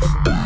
Bye.